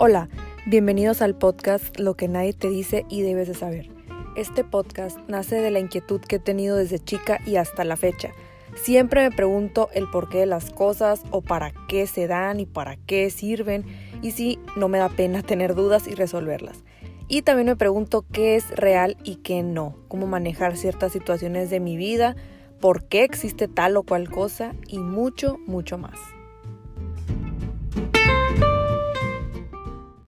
Hola, bienvenidos al podcast Lo que nadie te dice y debes de saber. Este podcast nace de la inquietud que he tenido desde chica y hasta la fecha. Siempre me pregunto el porqué de las cosas o para qué se dan y para qué sirven y si no me da pena tener dudas y resolverlas. Y también me pregunto qué es real y qué no, cómo manejar ciertas situaciones de mi vida, por qué existe tal o cual cosa y mucho, mucho más.